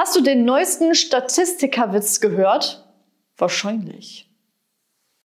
Hast du den neuesten Statistikerwitz gehört? Wahrscheinlich.